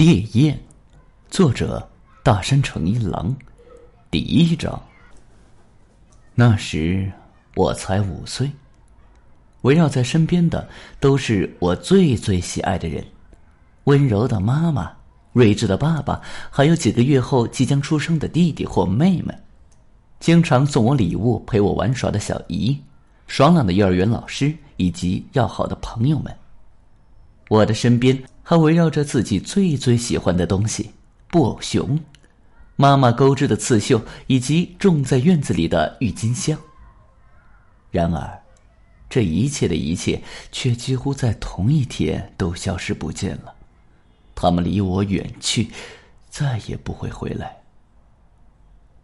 烈焰，作者大山诚一郎，第一章。那时我才五岁，围绕在身边的都是我最最喜爱的人：温柔的妈妈、睿智的爸爸，还有几个月后即将出生的弟弟或妹妹。经常送我礼物、陪我玩耍的小姨，爽朗的幼儿园老师，以及要好的朋友们。我的身边他围绕着自己最最喜欢的东西——布偶熊、妈妈钩织的刺绣，以及种在院子里的郁金香。然而，这一切的一切却几乎在同一天都消失不见了。他们离我远去，再也不会回来。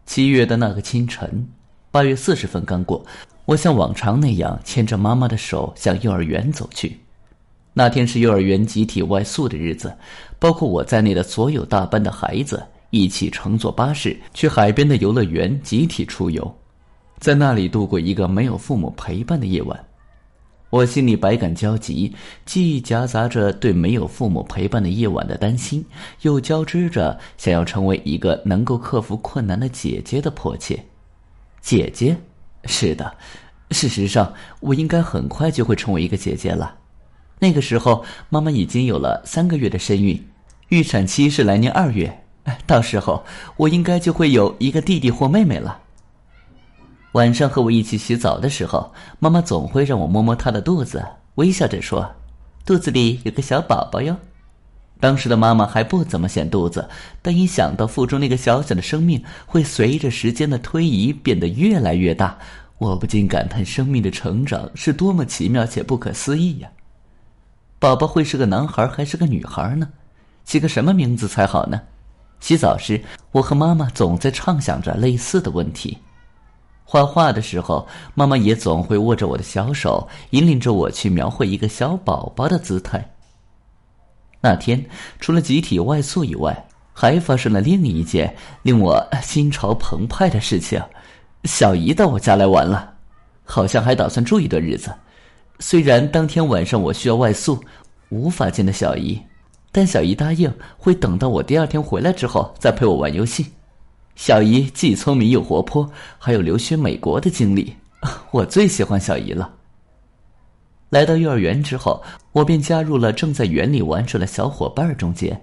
七月的那个清晨，八月四十分刚过，我像往常那样牵着妈妈的手向幼儿园走去。那天是幼儿园集体外宿的日子，包括我在内的所有大班的孩子一起乘坐巴士去海边的游乐园集体出游，在那里度过一个没有父母陪伴的夜晚。我心里百感交集，既夹杂着对没有父母陪伴的夜晚的担心，又交织着想要成为一个能够克服困难的姐姐的迫切。姐姐，是的，事实上，我应该很快就会成为一个姐姐了。那个时候，妈妈已经有了三个月的身孕，预产期是来年二月，到时候我应该就会有一个弟弟或妹妹了。晚上和我一起洗澡的时候，妈妈总会让我摸摸她的肚子，微笑着说：“肚子里有个小宝宝哟。”当时的妈妈还不怎么显肚子，但一想到腹中那个小小的生命会随着时间的推移变得越来越大，我不禁感叹生命的成长是多么奇妙且不可思议呀！宝宝会是个男孩还是个女孩呢？起个什么名字才好呢？洗澡时，我和妈妈总在畅想着类似的问题。画画的时候，妈妈也总会握着我的小手，引领着我去描绘一个小宝宝的姿态。那天，除了集体外宿以外，还发生了另一件令我心潮澎湃的事情：小姨到我家来玩了，好像还打算住一段日子。虽然当天晚上我需要外宿，无法见到小姨，但小姨答应会等到我第二天回来之后再陪我玩游戏。小姨既聪明又活泼，还有留学美国的经历，我最喜欢小姨了。来到幼儿园之后，我便加入了正在园里玩耍的小伙伴中间。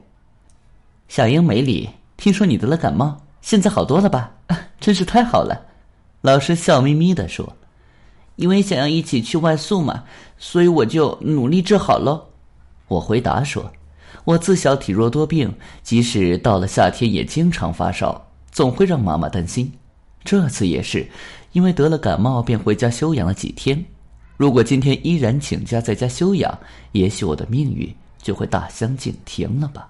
小英美里，听说你得了感冒，现在好多了吧？真是太好了！老师笑眯眯的说：“因为想要一起去外宿嘛，所以我就努力治好喽。”我回答说：“我自小体弱多病，即使到了夏天也经常发烧。”总会让妈妈担心，这次也是，因为得了感冒便回家休养了几天。如果今天依然请假在家休养，也许我的命运就会大相径庭了吧。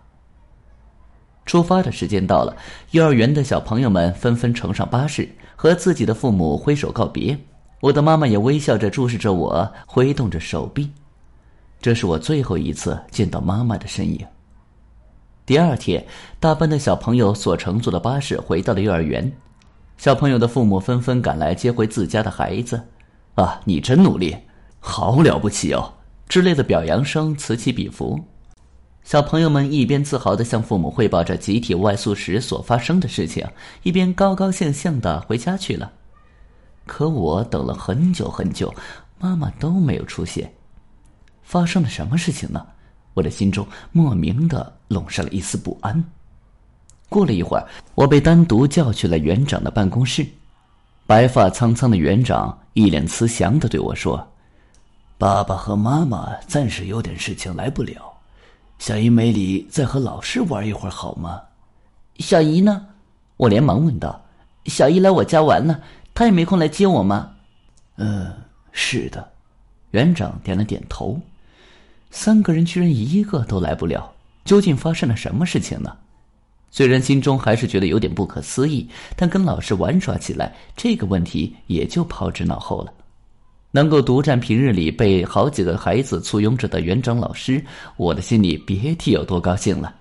出发的时间到了，幼儿园的小朋友们纷纷乘上巴士，和自己的父母挥手告别。我的妈妈也微笑着注视着我，挥动着手臂。这是我最后一次见到妈妈的身影。第二天，大班的小朋友所乘坐的巴士回到了幼儿园，小朋友的父母纷纷赶来接回自家的孩子。啊，你真努力，好了不起哦！之类的表扬声此起彼伏。小朋友们一边自豪的向父母汇报着集体外宿时所发生的事情，一边高高兴兴的回家去了。可我等了很久很久，妈妈都没有出现。发生了什么事情呢？我的心中莫名的笼上了一丝不安。过了一会儿，我被单独叫去了园长的办公室。白发苍苍的园长一脸慈祥的对我说：“爸爸和妈妈暂时有点事情来不了，小姨梅里再和老师玩一会儿好吗？”小姨呢？我连忙问道：“小姨来我家玩呢，他也没空来接我吗？”“嗯，是的。”园长点了点头。三个人居然一个都来不了，究竟发生了什么事情呢？虽然心中还是觉得有点不可思议，但跟老师玩耍起来，这个问题也就抛之脑后了。能够独占平日里被好几个孩子簇拥着的园长老师，我的心里别提有多高兴了。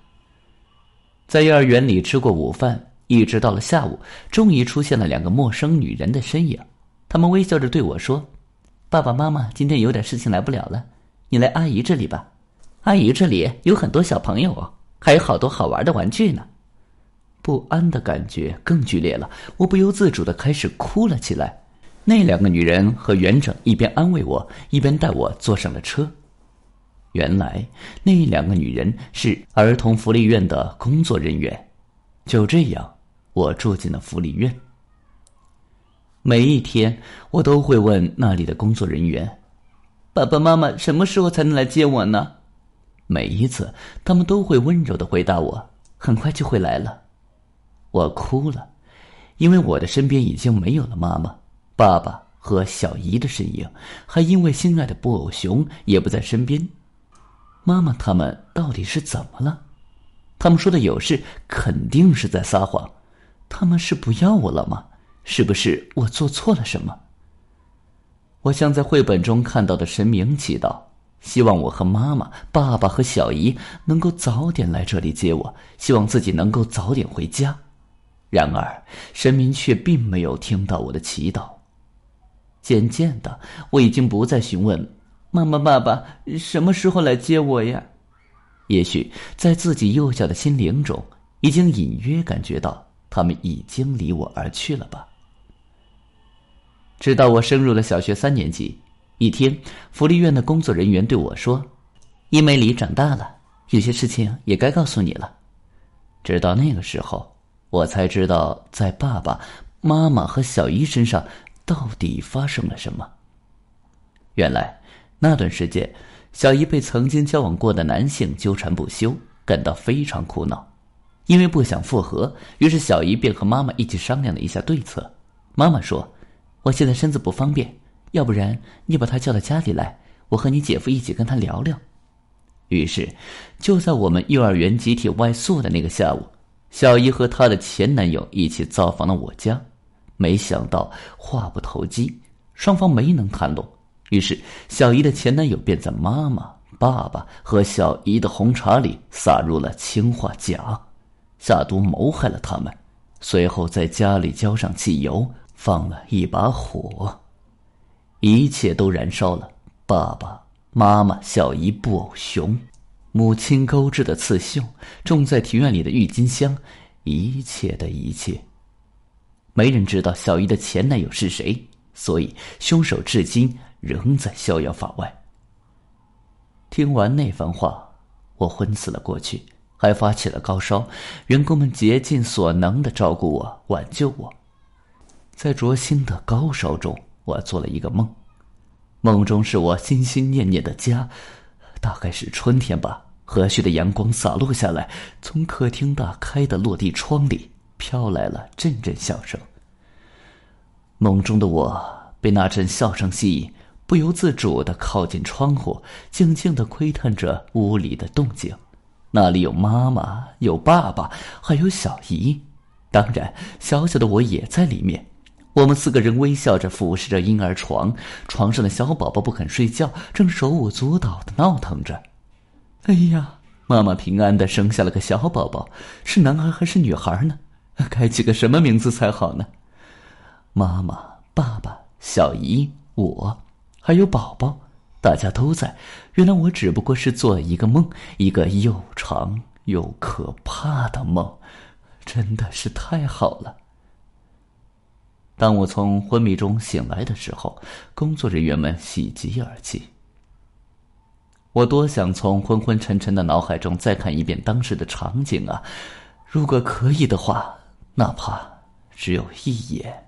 在幼儿园里吃过午饭，一直到了下午，终于出现了两个陌生女人的身影。他们微笑着对我说：“爸爸妈妈今天有点事情来不了了。”你来阿姨这里吧，阿姨这里有很多小朋友，还有好多好玩的玩具呢。不安的感觉更剧烈了，我不由自主的开始哭了起来。那两个女人和园长一边安慰我，一边带我坐上了车。原来那两个女人是儿童福利院的工作人员。就这样，我住进了福利院。每一天，我都会问那里的工作人员：“爸爸妈妈什么时候才能来接我呢？”每一次，他们都会温柔的回答我：“很快就会来了。”我哭了，因为我的身边已经没有了妈妈、爸爸和小姨的身影，还因为心爱的布偶熊也不在身边。妈妈他们到底是怎么了？他们说的有事，肯定是在撒谎。他们是不要我了吗？是不是我做错了什么？我像在绘本中看到的神明祈祷，希望我和妈妈、爸爸和小姨能够早点来这里接我，希望自己能够早点回家。然而，神明却并没有听到我的祈祷。渐渐的，我已经不再询问妈妈、爸爸什么时候来接我呀。也许在自己幼小的心灵中，已经隐约感觉到他们已经离我而去了吧。直到我升入了小学三年级，一天，福利院的工作人员对我说：“伊梅里长大了，有些事情也该告诉你了。”直到那个时候，我才知道在爸爸妈妈和小姨身上到底发生了什么。原来那段时间，小姨被曾经交往过的男性纠缠不休，感到非常苦恼。因为不想复合，于是小姨便和妈妈一起商量了一下对策。妈妈说。我现在身子不方便，要不然你把他叫到家里来，我和你姐夫一起跟他聊聊。于是，就在我们幼儿园集体外宿的那个下午，小姨和她的前男友一起造访了我家。没想到话不投机，双方没能谈拢。于是，小姨的前男友便在妈妈、爸爸和小姨的红茶里撒入了氰化钾，下毒谋害了他们。随后，在家里浇上汽油。放了一把火，一切都燃烧了。爸爸妈妈、小姨、布偶熊、母亲钩织的刺绣、种在庭院里的郁金香，一切的一切。没人知道小姨的前男友是谁，所以凶手至今仍在逍遥法外。听完那番话，我昏死了过去，还发起了高烧。员工们竭尽所能的照顾我，挽救我。在灼心的高烧中，我做了一个梦，梦中是我心心念念的家，大概是春天吧。和煦的阳光洒落下来，从客厅打开的落地窗里飘来了阵阵笑声。梦中的我被那阵笑声吸引，不由自主的靠近窗户，静静的窥探着屋里的动静。那里有妈妈，有爸爸，还有小姨，当然，小小的我也在里面。我们四个人微笑着俯视着婴儿床，床上的小宝宝不肯睡觉，正手舞足蹈的闹腾着。哎呀，妈妈平安的生下了个小宝宝，是男孩还是女孩呢？该起个什么名字才好呢？妈妈、爸爸、小姨、我，还有宝宝，大家都在。原来我只不过是做了一个梦，一个又长又可怕的梦，真的是太好了。当我从昏迷中醒来的时候，工作人员们喜极而泣。我多想从昏昏沉沉的脑海中再看一遍当时的场景啊！如果可以的话，哪怕只有一眼。